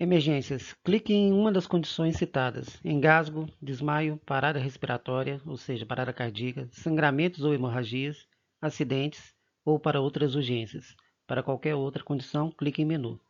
Emergências. Clique em uma das condições citadas: engasgo, desmaio, parada respiratória, ou seja, parada cardíaca, sangramentos ou hemorragias, acidentes ou para outras urgências. Para qualquer outra condição, clique em menu.